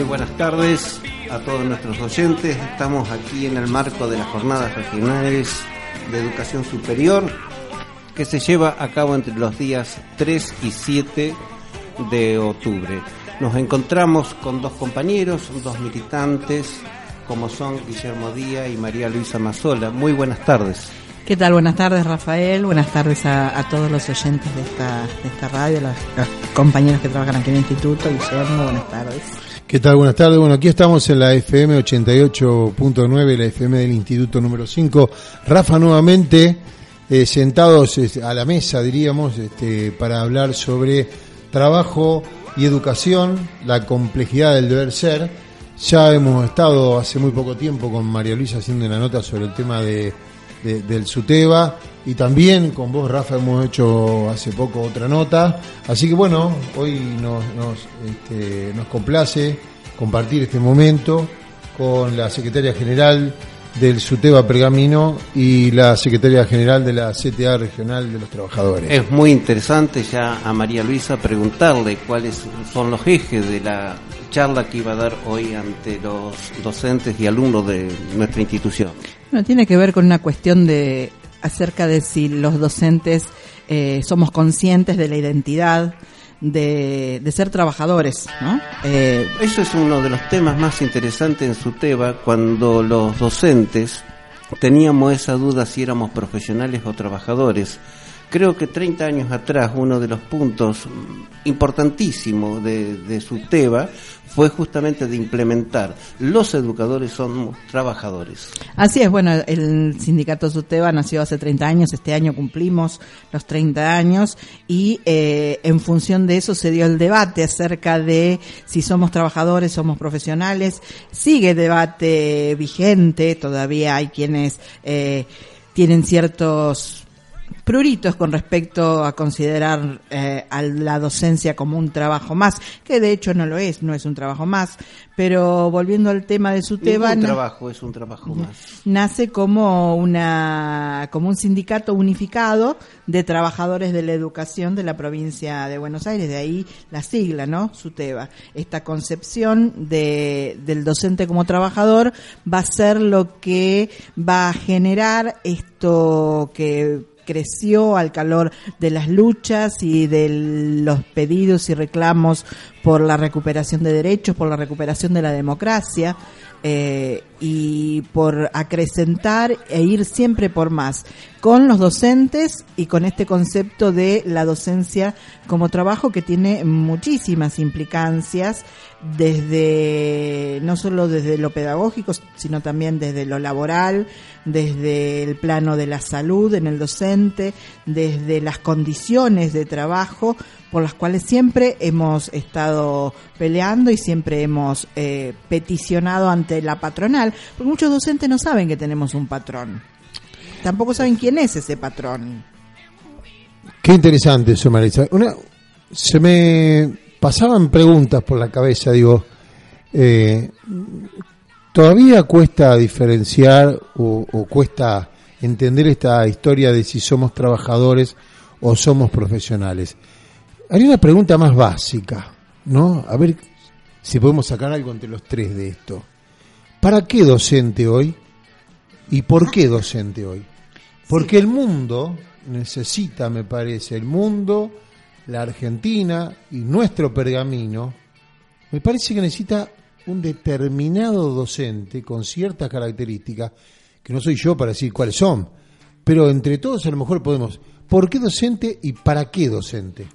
Muy buenas tardes a todos nuestros oyentes. Estamos aquí en el marco de las jornadas regionales de educación superior que se lleva a cabo entre los días 3 y 7 de octubre. Nos encontramos con dos compañeros, dos militantes, como son Guillermo Díaz y María Luisa Mazola. Muy buenas tardes. ¿Qué tal? Buenas tardes, Rafael. Buenas tardes a, todos los oyentes de esta, de esta radio, los, los, compañeros que trabajan aquí en el instituto. Guillermo, buenas tardes. ¿Qué tal? Buenas tardes. Bueno, aquí estamos en la FM 88.9, la FM del Instituto número 5. Rafa, nuevamente eh, sentados a la mesa, diríamos, este, para hablar sobre trabajo y educación, la complejidad del deber ser. Ya hemos estado hace muy poco tiempo con María Luisa haciendo una nota sobre el tema de del SUTEBA y también con vos, Rafa, hemos hecho hace poco otra nota. Así que bueno, hoy nos, nos, este, nos complace compartir este momento con la secretaria general del SUTEBA Pergamino y la secretaria general de la CTA Regional de los Trabajadores. Es muy interesante ya a María Luisa preguntarle cuáles son los ejes de la charla que iba a dar hoy ante los docentes y alumnos de nuestra institución. Bueno, tiene que ver con una cuestión de acerca de si los docentes eh, somos conscientes de la identidad de, de ser trabajadores, ¿no? Eh, Eso es uno de los temas más interesantes en SUTEBA cuando los docentes teníamos esa duda si éramos profesionales o trabajadores. Creo que 30 años atrás uno de los puntos importantísimos de, de fue justamente de implementar los educadores somos trabajadores. Así es, bueno, el sindicato SUTEBA nació hace 30 años, este año cumplimos los 30 años y eh, en función de eso se dio el debate acerca de si somos trabajadores, somos profesionales, sigue debate vigente, todavía hay quienes eh, tienen ciertos pruritos con respecto a considerar eh, a la docencia como un trabajo más, que de hecho no lo es, no es un trabajo más, pero volviendo al tema de su tema... Un trabajo es un trabajo más. Nace como una como un sindicato unificado de trabajadores de la educación de la provincia de Buenos Aires, de ahí la sigla, ¿no? SUTEBA. Esta concepción de, del docente como trabajador va a ser lo que va a generar esto que creció al calor de las luchas y de los pedidos y reclamos por la recuperación de derechos, por la recuperación de la democracia eh, y por acrecentar e ir siempre por más con los docentes y con este concepto de la docencia como trabajo que tiene muchísimas implicancias desde no solo desde lo pedagógico sino también desde lo laboral desde el plano de la salud en el docente desde las condiciones de trabajo por las cuales siempre hemos estado peleando y siempre hemos eh, peticionado ante la patronal, porque muchos docentes no saben que tenemos un patrón. Tampoco saben quién es ese patrón. Qué interesante eso, Marisa. Una, se me pasaban preguntas por la cabeza, digo, eh, ¿todavía cuesta diferenciar o, o cuesta entender esta historia de si somos trabajadores o somos profesionales? Hay una pregunta más básica, ¿no? A ver si podemos sacar algo entre los tres de esto. ¿Para qué docente hoy? ¿Y por qué docente hoy? Porque el mundo necesita, me parece, el mundo, la Argentina y nuestro pergamino, me parece que necesita un determinado docente con ciertas características, que no soy yo para decir cuáles son, pero entre todos a lo mejor podemos, ¿por qué docente y para qué docente?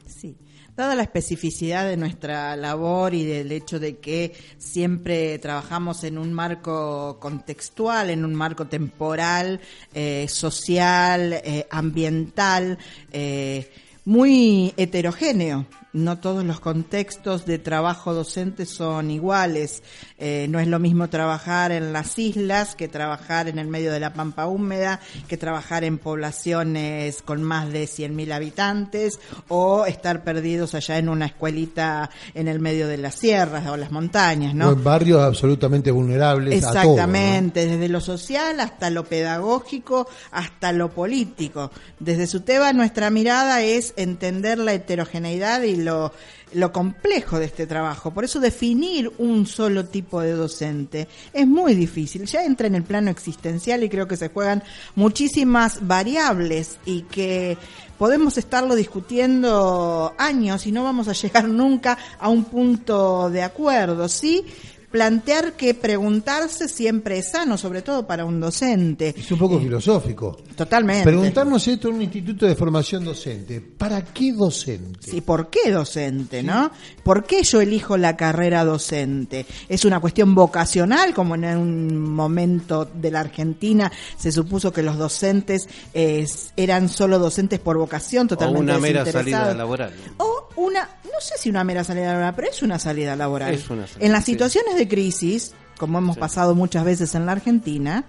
Dada la especificidad de nuestra labor y del hecho de que siempre trabajamos en un marco contextual, en un marco temporal, eh, social, eh, ambiental, eh, muy heterogéneo, no todos los contextos de trabajo docente son iguales. Eh, no es lo mismo trabajar en las islas que trabajar en el medio de la pampa húmeda, que trabajar en poblaciones con más de 100.000 habitantes o estar perdidos allá en una escuelita en el medio de las sierras o las montañas, ¿no? O en barrios absolutamente vulnerables. Exactamente, a todo, desde lo social hasta lo pedagógico, hasta lo político. Desde SUTEBA nuestra mirada es entender la heterogeneidad y lo, lo complejo de este trabajo. Por eso definir un solo tipo de docente es muy difícil. Ya entra en el plano existencial y creo que se juegan muchísimas variables y que podemos estarlo discutiendo años y no vamos a llegar nunca a un punto de acuerdo, ¿sí? Plantear que preguntarse siempre es sano, sobre todo para un docente. Es un poco filosófico. Totalmente. Preguntarnos esto en un instituto de formación docente. ¿Para qué docente? Sí, ¿por qué docente, no? ¿Por qué yo elijo la carrera docente? ¿Es una cuestión vocacional, como en un momento de la Argentina se supuso que los docentes eran solo docentes por vocación, totalmente O una mera salida laboral. O una, no sé si una mera salida laboral, pero es una salida laboral. Es una salida, en las sí. situaciones crisis, como hemos pasado muchas veces en la Argentina,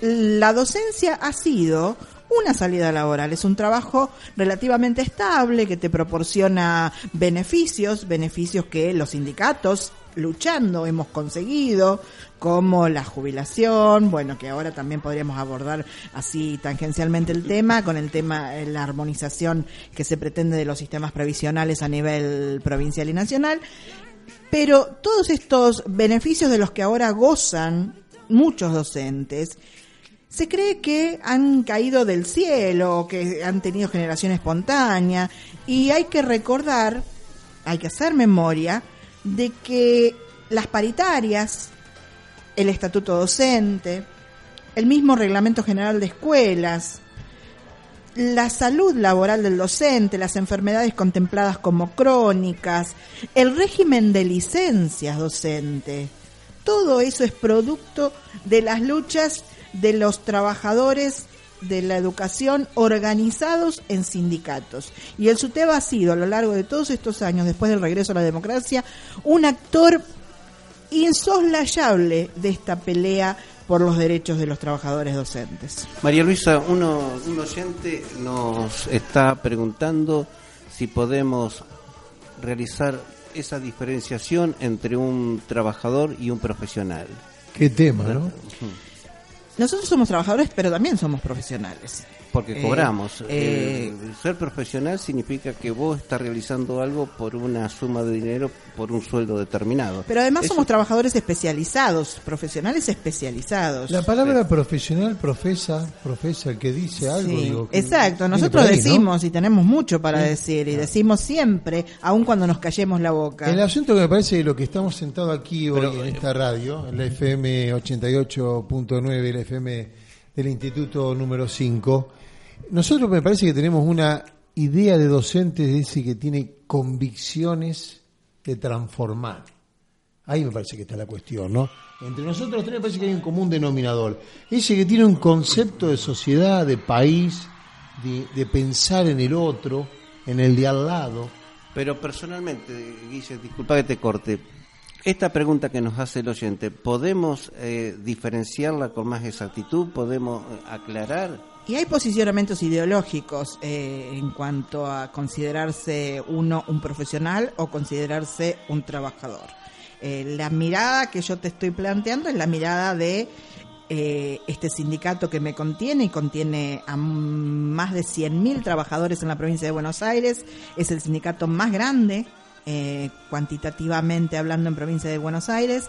la docencia ha sido una salida laboral, es un trabajo relativamente estable que te proporciona beneficios, beneficios que los sindicatos luchando hemos conseguido, como la jubilación, bueno, que ahora también podríamos abordar así tangencialmente el tema, con el tema, eh, la armonización que se pretende de los sistemas previsionales a nivel provincial y nacional, pero todos estos beneficios de los que ahora gozan muchos docentes, se cree que han caído del cielo, que han tenido generación espontánea, y hay que recordar, hay que hacer memoria, de que las paritarias, el estatuto docente, el mismo reglamento general de escuelas, la salud laboral del docente, las enfermedades contempladas como crónicas, el régimen de licencias docente. Todo eso es producto de las luchas de los trabajadores de la educación organizados en sindicatos. Y el SUTEBA ha sido a lo largo de todos estos años, después del regreso a la democracia, un actor insoslayable de esta pelea por los derechos de los trabajadores docentes. María Luisa, uno, un oyente nos está preguntando si podemos realizar esa diferenciación entre un trabajador y un profesional. Qué tema, ¿no? Nosotros somos trabajadores, pero también somos profesionales. Porque Eh, cobramos. eh, Eh, ser profesional significa que vos estás realizando algo por una suma de dinero, por un sueldo determinado. Pero además Eso- somos trabajadores especializados, profesionales especializados. La palabra profesional profesa, profesa el que dice algo. Sí, digo, que exacto, nosotros decimos y tenemos mucho para decir y decimos siempre, aun cuando nos callemos la boca. El asunto que me parece que lo que estamos sentados aquí hoy Pero, en esta radio, en la FM 88.9, la FM del Instituto número 5, nosotros me parece que tenemos una idea de docente de ese que tiene convicciones de transformar. Ahí me parece que está la cuestión, ¿no? Entre nosotros tres me parece que hay un común denominador. Ese que tiene un concepto de sociedad, de país, de, pensar en el otro, en el de al lado. Pero personalmente, Guille, disculpa que te corte. Esta pregunta que nos hace el oyente, ¿podemos eh, diferenciarla con más exactitud? ¿Podemos eh, aclarar? Y hay posicionamientos ideológicos eh, en cuanto a considerarse uno un profesional o considerarse un trabajador. Eh, la mirada que yo te estoy planteando es la mirada de eh, este sindicato que me contiene y contiene a más de 100.000 trabajadores en la provincia de Buenos Aires. Es el sindicato más grande, cuantitativamente hablando, en provincia de Buenos Aires.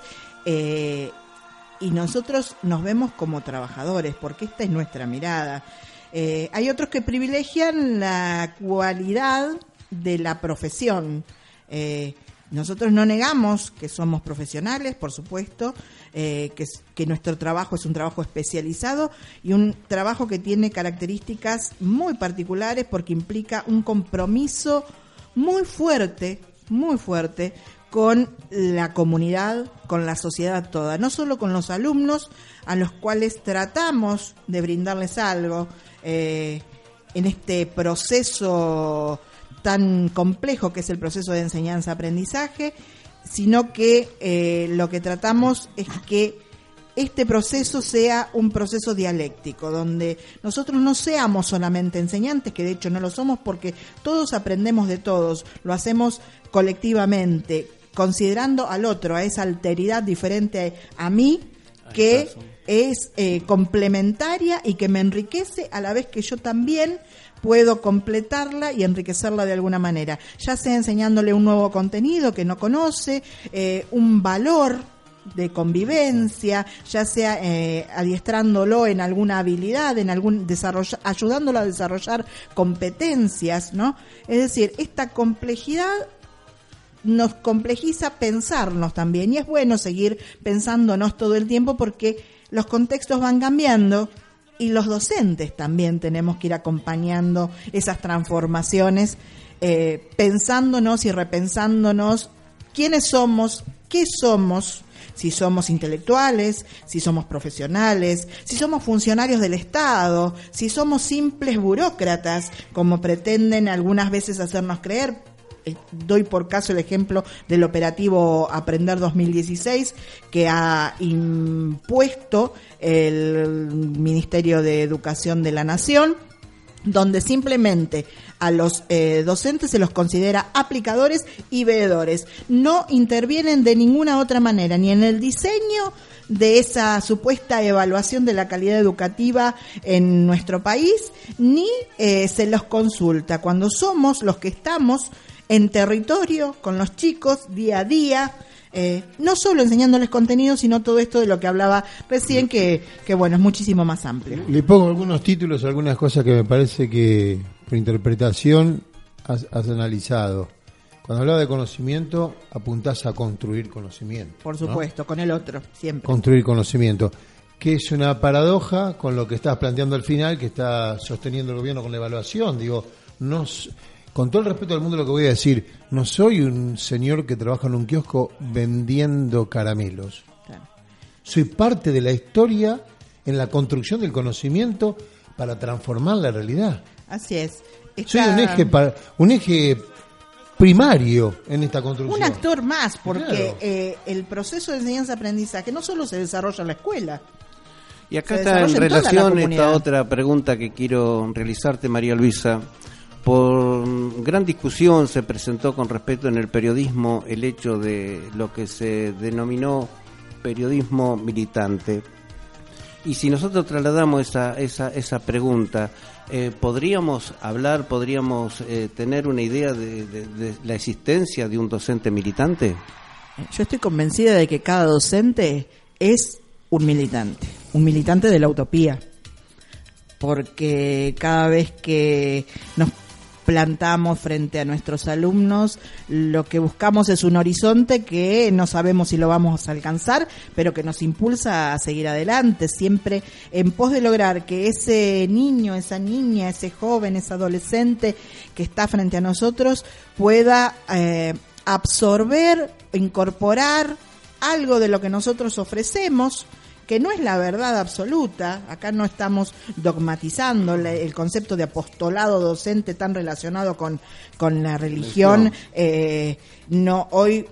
Y nosotros nos vemos como trabajadores, porque esta es nuestra mirada. Eh, hay otros que privilegian la cualidad de la profesión. Eh, nosotros no negamos que somos profesionales, por supuesto, eh, que nuestro trabajo es un trabajo especializado y un trabajo que tiene características muy particulares porque implica un compromiso muy fuerte, muy fuerte con la comunidad, con la sociedad toda, no solo con los alumnos a los cuales tratamos de brindarles algo eh, en este proceso tan complejo que es el proceso de enseñanza-aprendizaje, sino que eh, lo que tratamos es que este proceso sea un proceso dialéctico, donde nosotros no seamos solamente enseñantes, que de hecho no lo somos porque todos aprendemos de todos, lo hacemos colectivamente, considerando al otro, a esa alteridad diferente a mí, que es eh, complementaria y que me enriquece a la vez que yo también puedo completarla y enriquecerla de alguna manera, ya sea enseñándole un nuevo contenido que no conoce, eh, un valor de convivencia, ya sea eh, adiestrándolo en alguna habilidad, en algún desarrollo, ayudándolo a desarrollar competencias, ¿no? Es decir, esta complejidad nos complejiza pensarnos también. Y es bueno seguir pensándonos todo el tiempo porque los contextos van cambiando y los docentes también tenemos que ir acompañando esas transformaciones, eh, pensándonos y repensándonos quiénes somos, qué somos, si somos intelectuales, si somos profesionales, si somos funcionarios del Estado, si somos simples burócratas, como pretenden algunas veces hacernos creer, doy por caso el ejemplo del operativo Aprender 2016 que ha impuesto el Ministerio de Educación de la Nación donde simplemente a los eh, docentes se los considera aplicadores y veedores. No intervienen de ninguna otra manera, ni en el diseño de esa supuesta evaluación de la calidad educativa en nuestro país, ni eh, se los consulta. Cuando somos los que estamos en territorio con los chicos día a día, eh, no solo enseñándoles contenido, sino todo esto de lo que hablaba recién, que, que bueno, es muchísimo más amplio. Le pongo algunos títulos, algunas cosas que me parece que por interpretación has, analizado. Cuando hablaba de conocimiento, apuntás a construir conocimiento. Por supuesto, con el otro, siempre. Construir conocimiento. Que es una paradoja con lo que estás planteando al final, que está sosteniendo el gobierno con la evaluación. Digo, no con todo el respeto del mundo lo que voy a decir, no soy un señor que trabaja en un kiosco vendiendo caramelos. Soy parte de la historia en la construcción del conocimiento para transformar la realidad. Así es. Soy un eje, un eje primario en esta construcción. Un actor más, porque eh, el proceso de enseñanza-aprendizaje no solo se desarrolla en la escuela. Y acá está en relación esta otra pregunta que quiero realizarte, María Luisa. Por gran discusión se presentó con respecto en el periodismo el hecho de lo que se denominó periodismo militante. Y si nosotros trasladamos esa, esa, esa pregunta, eh, ¿podríamos hablar, podríamos eh, tener una idea de, de, la existencia de un docente militante? Yo estoy convencida de que cada docente es un militante, un militante de la utopía porque cada vez que nos plantamos frente a nuestros alumnos, lo que buscamos es un horizonte que no sabemos si lo vamos a alcanzar, pero que nos impulsa a seguir adelante, siempre en pos de lograr que ese niño, esa niña, ese joven, ese adolescente que está frente a nosotros pueda eh, absorber, incorporar algo de lo que nosotros ofrecemos, que no es la verdad absoluta, acá no estamos dogmatizando el concepto de apostolado docente tan relacionado con, con la religión, eh, no hoy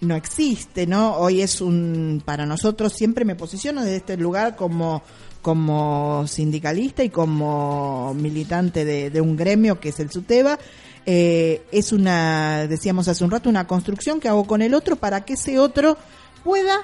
no existe, ¿no? Hoy es un, para nosotros siempre me posiciono desde este lugar como como sindicalista y como militante de, un gremio que es el SUTEBA, eh, es una, decíamos hace un rato, una construcción que hago con el otro para que ese otro pueda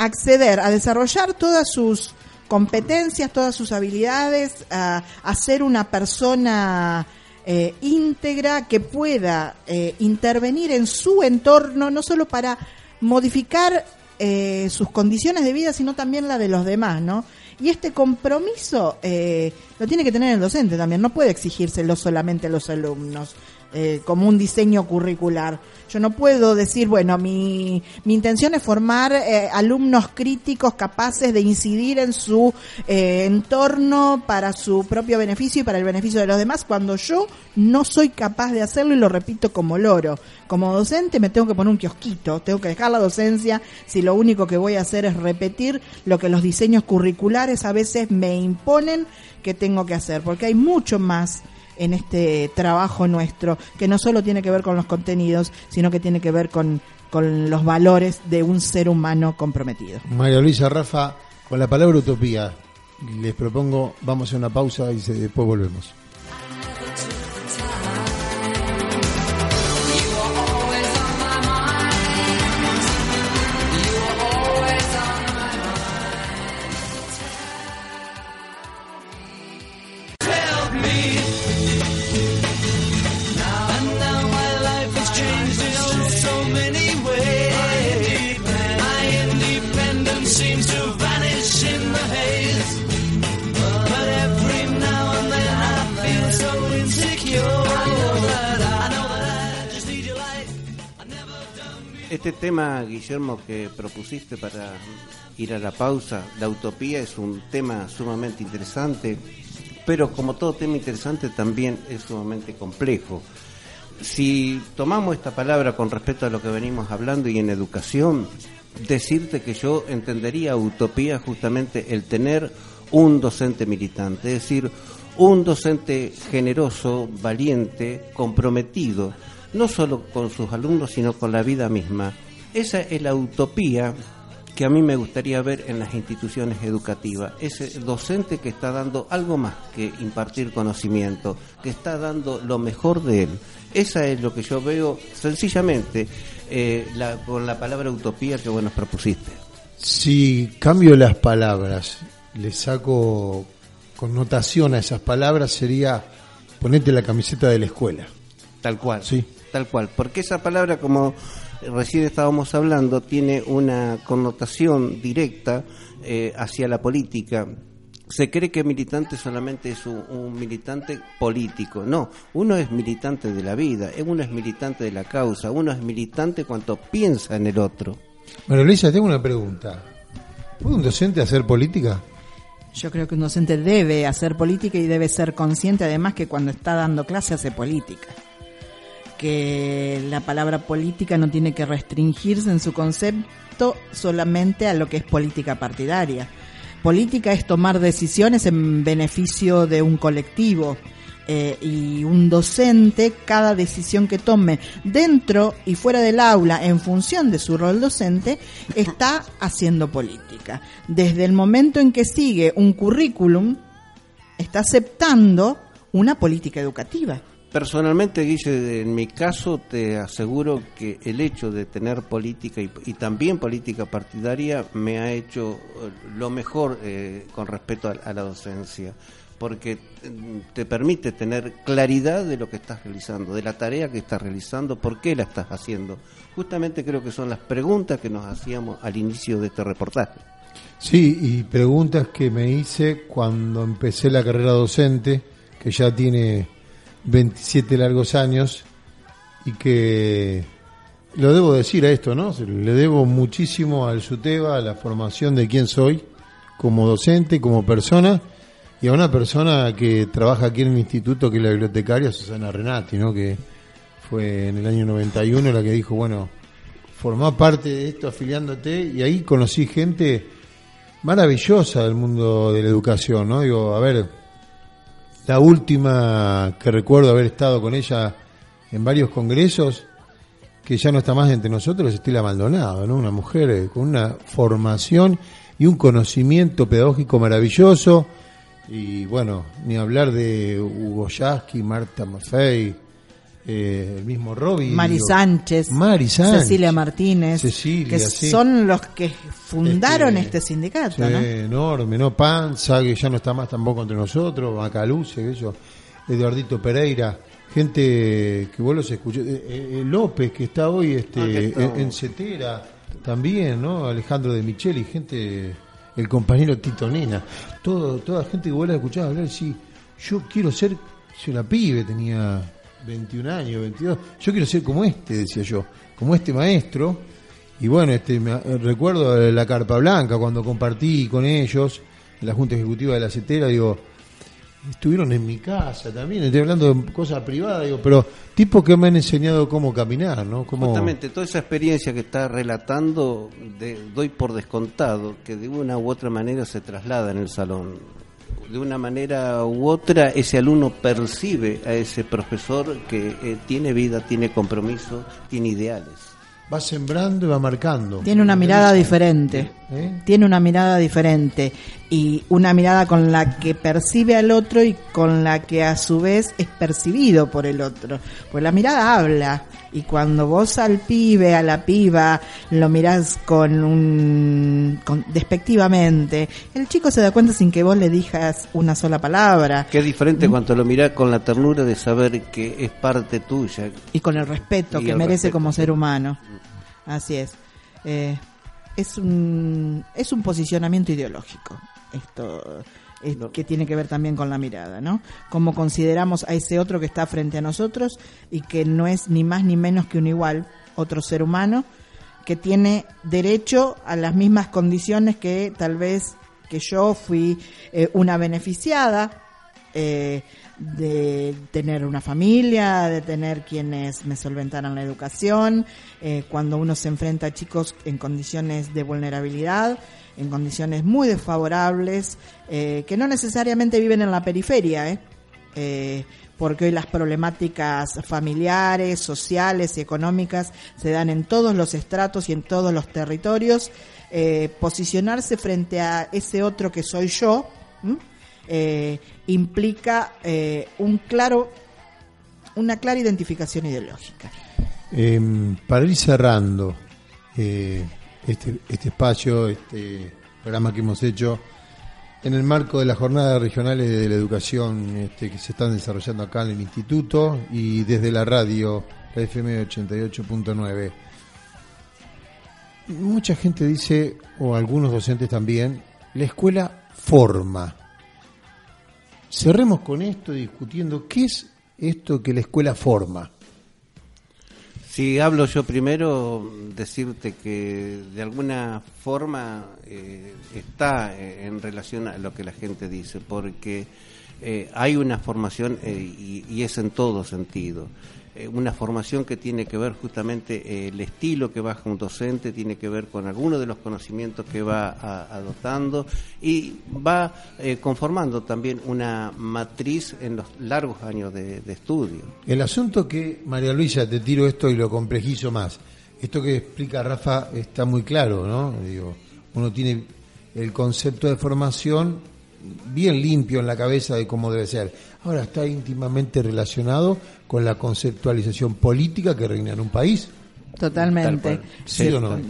acceder a desarrollar todas sus competencias, todas sus habilidades, a, ser una persona eh, íntegra que pueda eh, intervenir en su entorno, no solo para modificar eh, sus condiciones de vida, sino también la de los demás, ¿no? Y este compromiso lo tiene que tener el docente también, no puede exigírselo solamente a los alumnos. Eh, como un diseño curricular. Yo no puedo decir, bueno, mi, mi intención es formar eh, alumnos críticos capaces de incidir en su eh, entorno para su propio beneficio y para el beneficio de los demás, cuando yo no soy capaz de hacerlo y lo repito como loro. Como docente me tengo que poner un kiosquito, tengo que dejar la docencia si lo único que voy a hacer es repetir lo que los diseños curriculares a veces me imponen que tengo que hacer, porque hay mucho más en este trabajo nuestro, que no solo tiene que ver con los contenidos, sino que tiene que ver con, con los valores de un ser humano comprometido. María Luisa Rafa, con la palabra utopía, les propongo, vamos a una pausa y después volvemos. Este tema, Guillermo, que propusiste para ir a la pausa, la utopía es un tema sumamente interesante, pero como todo tema interesante también es sumamente complejo. Si tomamos esta palabra con respecto a lo que venimos hablando y en educación, decirte que yo entendería utopía justamente el tener un docente militante, es decir, un docente generoso, valiente, comprometido, no solo con sus alumnos, sino con la vida misma. Esa es la utopía que a mí me gustaría ver en las instituciones educativas. Ese docente que está dando algo más que impartir conocimiento, que está dando lo mejor de él. Esa es lo que yo veo sencillamente eh, con la palabra utopía que vos nos propusiste. Si cambio las palabras, le saco connotación a esas palabras, sería ponerte la camiseta de la escuela. Tal cual. Sí. Tal cual. Porque esa palabra, como recién estábamos hablando, tiene una connotación directa eh, hacia la política. Se cree que militante solamente es un, militante político. No, uno es militante de la vida, uno es militante de la causa, uno es militante cuanto piensa en el otro. Bueno, Luisa, tengo una pregunta. ¿Puede un docente hacer política? Yo creo que un docente debe hacer política y debe ser consciente además que cuando está dando clase hace política que la palabra política no tiene que restringirse en su concepto solamente a lo que es política partidaria. Política es tomar decisiones en beneficio de un colectivo. Eh, y un docente, cada decisión que tome dentro y fuera del aula en función de su rol docente, está haciendo política. Desde el momento en que sigue un currículum, está aceptando una política educativa. Personalmente, Guille, en mi caso te aseguro que el hecho de tener política y, también política partidaria me ha hecho eh, lo mejor eh, con respecto a, la docencia, porque mm, te permite tener claridad de lo que estás realizando, de la tarea que estás realizando, por qué la estás haciendo. Justamente creo que son las preguntas que nos hacíamos al inicio de este reportaje. Sí, y preguntas que me hice cuando empecé la carrera docente, que ya tiene 27 largos años y que lo debo decir a esto, ¿no? Le debo muchísimo al SUTEBA, a la formación de quién soy como docente, como persona y a una persona que trabaja aquí en el instituto que es la bibliotecaria Susana Renati, ¿no? Que fue en el año 91 la que dijo, bueno, formá parte de esto afiliándote y ahí conocí gente maravillosa del mundo de la educación, ¿no? Digo, a ver, la última que recuerdo haber estado con ella en varios congresos, que ya no está más entre nosotros, es Estela Maldonado, ¿no? Una mujer eh, con una formación y un conocimiento pedagógico maravilloso. Y bueno, ni hablar de Hugo Yasky, Marta Maffei, eh, el mismo Robbie. Mari Sánchez, Cecilia Martínez, que son los que fundaron este, este sindicato. Enorme, ¿no? Panza, que ya no está más tampoco entre nosotros, Macaluce, eso, Eduardito Pereira, gente que vos los escuchó, eh, eh, López, que está hoy este, ah, en, Cetera, también, ¿no? Alejandro de Micheli, gente, el compañero Tito Nena, todo, toda gente que vos la escuchás hablar, sí, yo quiero ser, si una pibe tenía 21 años, 22. Yo quiero ser como este, decía yo, como este maestro. Y bueno, este me, recuerdo la Carpa Blanca, cuando compartí con ellos la Junta Ejecutiva de la CETERA, digo, estuvieron en mi casa también, estoy hablando de cosas privadas, digo, pero tipos que me han enseñado cómo caminar, ¿no? Justamente, toda esa experiencia que está relatando, doy por descontado que de una u otra manera se traslada en el salón de una manera u otra ese alumno percibe a ese profesor que eh, tiene vida, tiene compromiso, tiene ideales. Va sembrando y va marcando. Tiene una mirada diferente. ¿Eh? Tiene una mirada diferente. Y una mirada con la que percibe al otro y con la que a su vez es percibido por el otro. Pues la mirada habla y cuando vos al pibe, a la piba, lo mirás con un despectivamente, el chico se da cuenta sin que vos le digas una sola palabra. Qué diferente ¿Mm? cuando lo mirás con la ternura de saber que es parte tuya. Y con el respeto que merece como ser humano. Así es. Eh, es un es un posicionamiento ideológico esto que tiene que ver también con la mirada, ¿no? Cómo consideramos a ese otro que está frente a nosotros y que no es ni más ni menos que un igual, otro ser humano, que tiene derecho a las mismas condiciones que tal vez que yo fui eh, una beneficiada eh, de tener una familia, de tener quienes me solventaran la educación, eh, cuando uno se enfrenta a chicos en condiciones de vulnerabilidad, en condiciones muy desfavorables, que no necesariamente viven en la periferia, porque hoy las problemáticas familiares, sociales y económicas se dan en todos los estratos y en todos los territorios. Eh, posicionarse frente a ese otro que soy yo eh, implica eh, un claro una clara identificación ideológica. Em, para ir cerrando este, este espacio, este programa que hemos hecho en el marco de las jornadas regionales de la educación este, que se están desarrollando acá en el instituto y desde la radio, la FM 88.9 mucha gente dice, o algunos docentes también, la escuela forma. Cerremos con esto discutiendo qué es esto que la escuela forma. Si hablo yo primero, decirte que de alguna forma eh, está eh, en relación a lo que la gente dice, porque eh, hay una formación y, y, es en todo sentido. Eh, una formación que tiene que ver justamente eh, el estilo que baja un docente, tiene que ver con algunos de los conocimientos que va adoptando y va eh, conformando también una matriz en los largos años de, estudio. El asunto que, María Luisa, te tiro esto y lo complejizo más. Esto que explica Rafa está muy claro, ¿no? Digo, uno tiene el concepto de formación bien limpio en la cabeza de cómo debe ser. Ahora está íntimamente relacionado con la conceptualización política que reina en un país. Totalmente.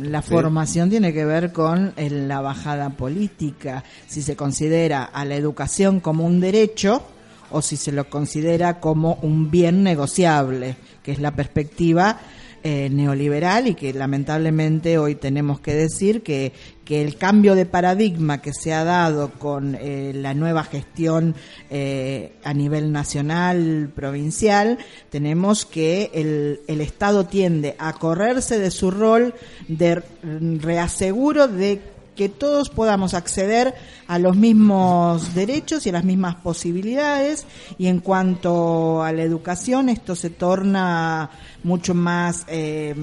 La formación tiene que ver con la bajada política, si se considera a la educación como un derecho o si se lo considera como un bien negociable, que es la perspectiva eh, neoliberal y que lamentablemente hoy tenemos que decir que, que el cambio de paradigma que se ha dado con eh, la nueva gestión eh, a nivel nacional, provincial, tenemos que el, el Estado tiende a correrse de su rol de reaseguro de que todos podamos acceder a los mismos derechos y a las mismas posibilidades. Y en cuanto a la educación esto se torna mucho más eh,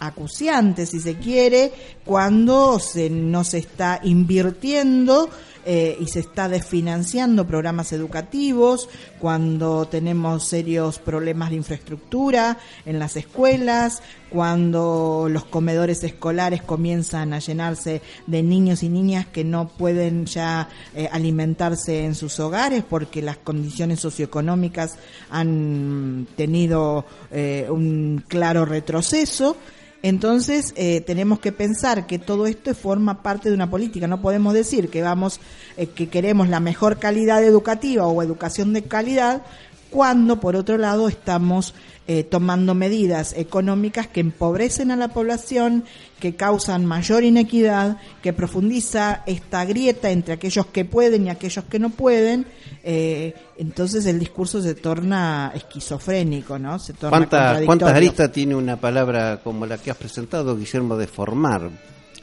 acuciante si se quiere cuando se, no se está invirtiendo eh, y se está desfinanciando programas educativos, cuando tenemos serios problemas de infraestructura en las escuelas, cuando los comedores escolares comienzan a llenarse de niños y niñas que no pueden ya eh, alimentarse en sus hogares porque las condiciones socioeconómicas han tenido eh, un claro retroceso. Entonces eh, tenemos que pensar que todo esto forma parte de una política. No podemos decir que vamos, eh, que queremos la mejor calidad educativa o educación de calidad cuando por otro lado estamos eh, tomando medidas económicas que empobrecen a la población, que causan mayor inequidad, que profundiza esta grieta entre aquellos que pueden y aquellos que no pueden, eh, entonces el discurso se torna esquizofrénico, ¿no? Se torna ¿Cuántas aristas tiene una palabra como la que has presentado, Guillermo, de formar?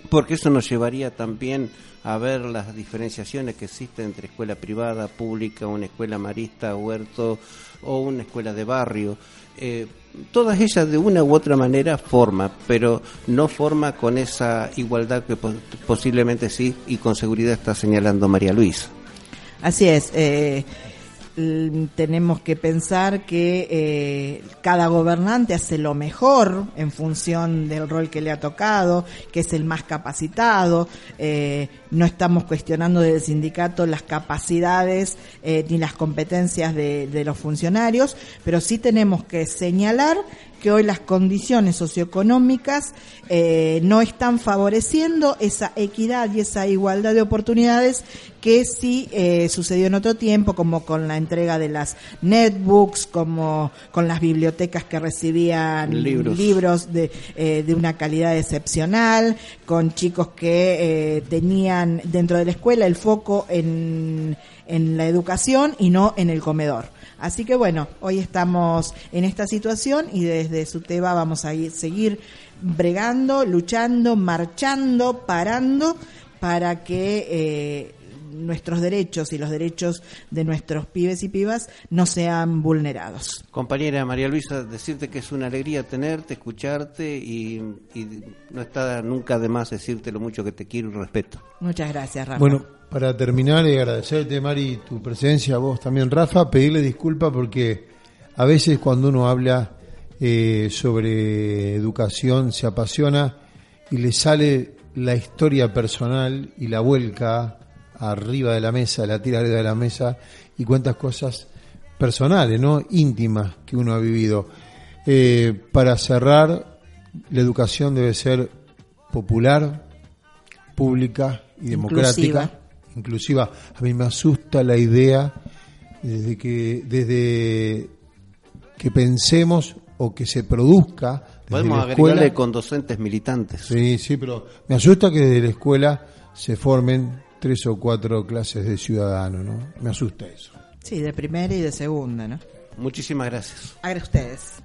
Porque eso nos llevaría también a ver las diferenciaciones que existen entre escuela privada, pública, una escuela marista, huerto o una escuela de barrio. Eh, todas ellas de una u otra manera forman, pero no forma con esa igualdad que posiblemente sí y con seguridad está señalando María Luisa. Así es. Eh, tenemos que pensar que eh, cada gobernante hace lo mejor en función del rol que le ha tocado, que es el más capacitado. Eh, no estamos cuestionando del sindicato las capacidades eh, ni las competencias de los funcionarios, pero sí tenemos que señalar que hoy las condiciones socioeconómicas eh, no están favoreciendo esa equidad y esa igualdad de oportunidades que sí eh, sucedió en otro tiempo, como con la entrega de las netbooks, como con las bibliotecas que recibían libros, de, eh, de una calidad excepcional, con chicos que tenían dentro de la escuela el foco en, en la educación y no en el comedor. Así que bueno, hoy estamos en esta situación y desde desde SUTEBA vamos a seguir bregando, luchando, marchando, parando para que eh, nuestros derechos y los derechos de nuestros pibes y pibas no sean vulnerados. Compañera María Luisa, decirte que es una alegría tenerte, escucharte y, no está nunca de más decirte lo mucho que te quiero y respeto. Muchas gracias, Rafa. Bueno, para terminar y agradecerte, Mari, tu presencia, a vos también, Rafa, pedirle disculpas porque a veces cuando uno habla eh, sobre educación se apasiona y le sale la historia personal y la vuelca arriba de la mesa, la tira arriba de la mesa y cuentas cosas personales, ¿no? íntimas que uno ha vivido. Eh, para cerrar, la educación debe ser popular, pública y democrática, inclusiva. A mí me asusta la idea desde que desde que pensemos o que se produzca. Desde Podemos la escuela. agregarle con docentes militantes. Sí, sí, pero me asusta que desde la escuela se formen tres o cuatro clases de ciudadano, ¿no? Me asusta eso. Sí, de primera y de segunda, ¿no? Muchísimas gracias. Agre ustedes.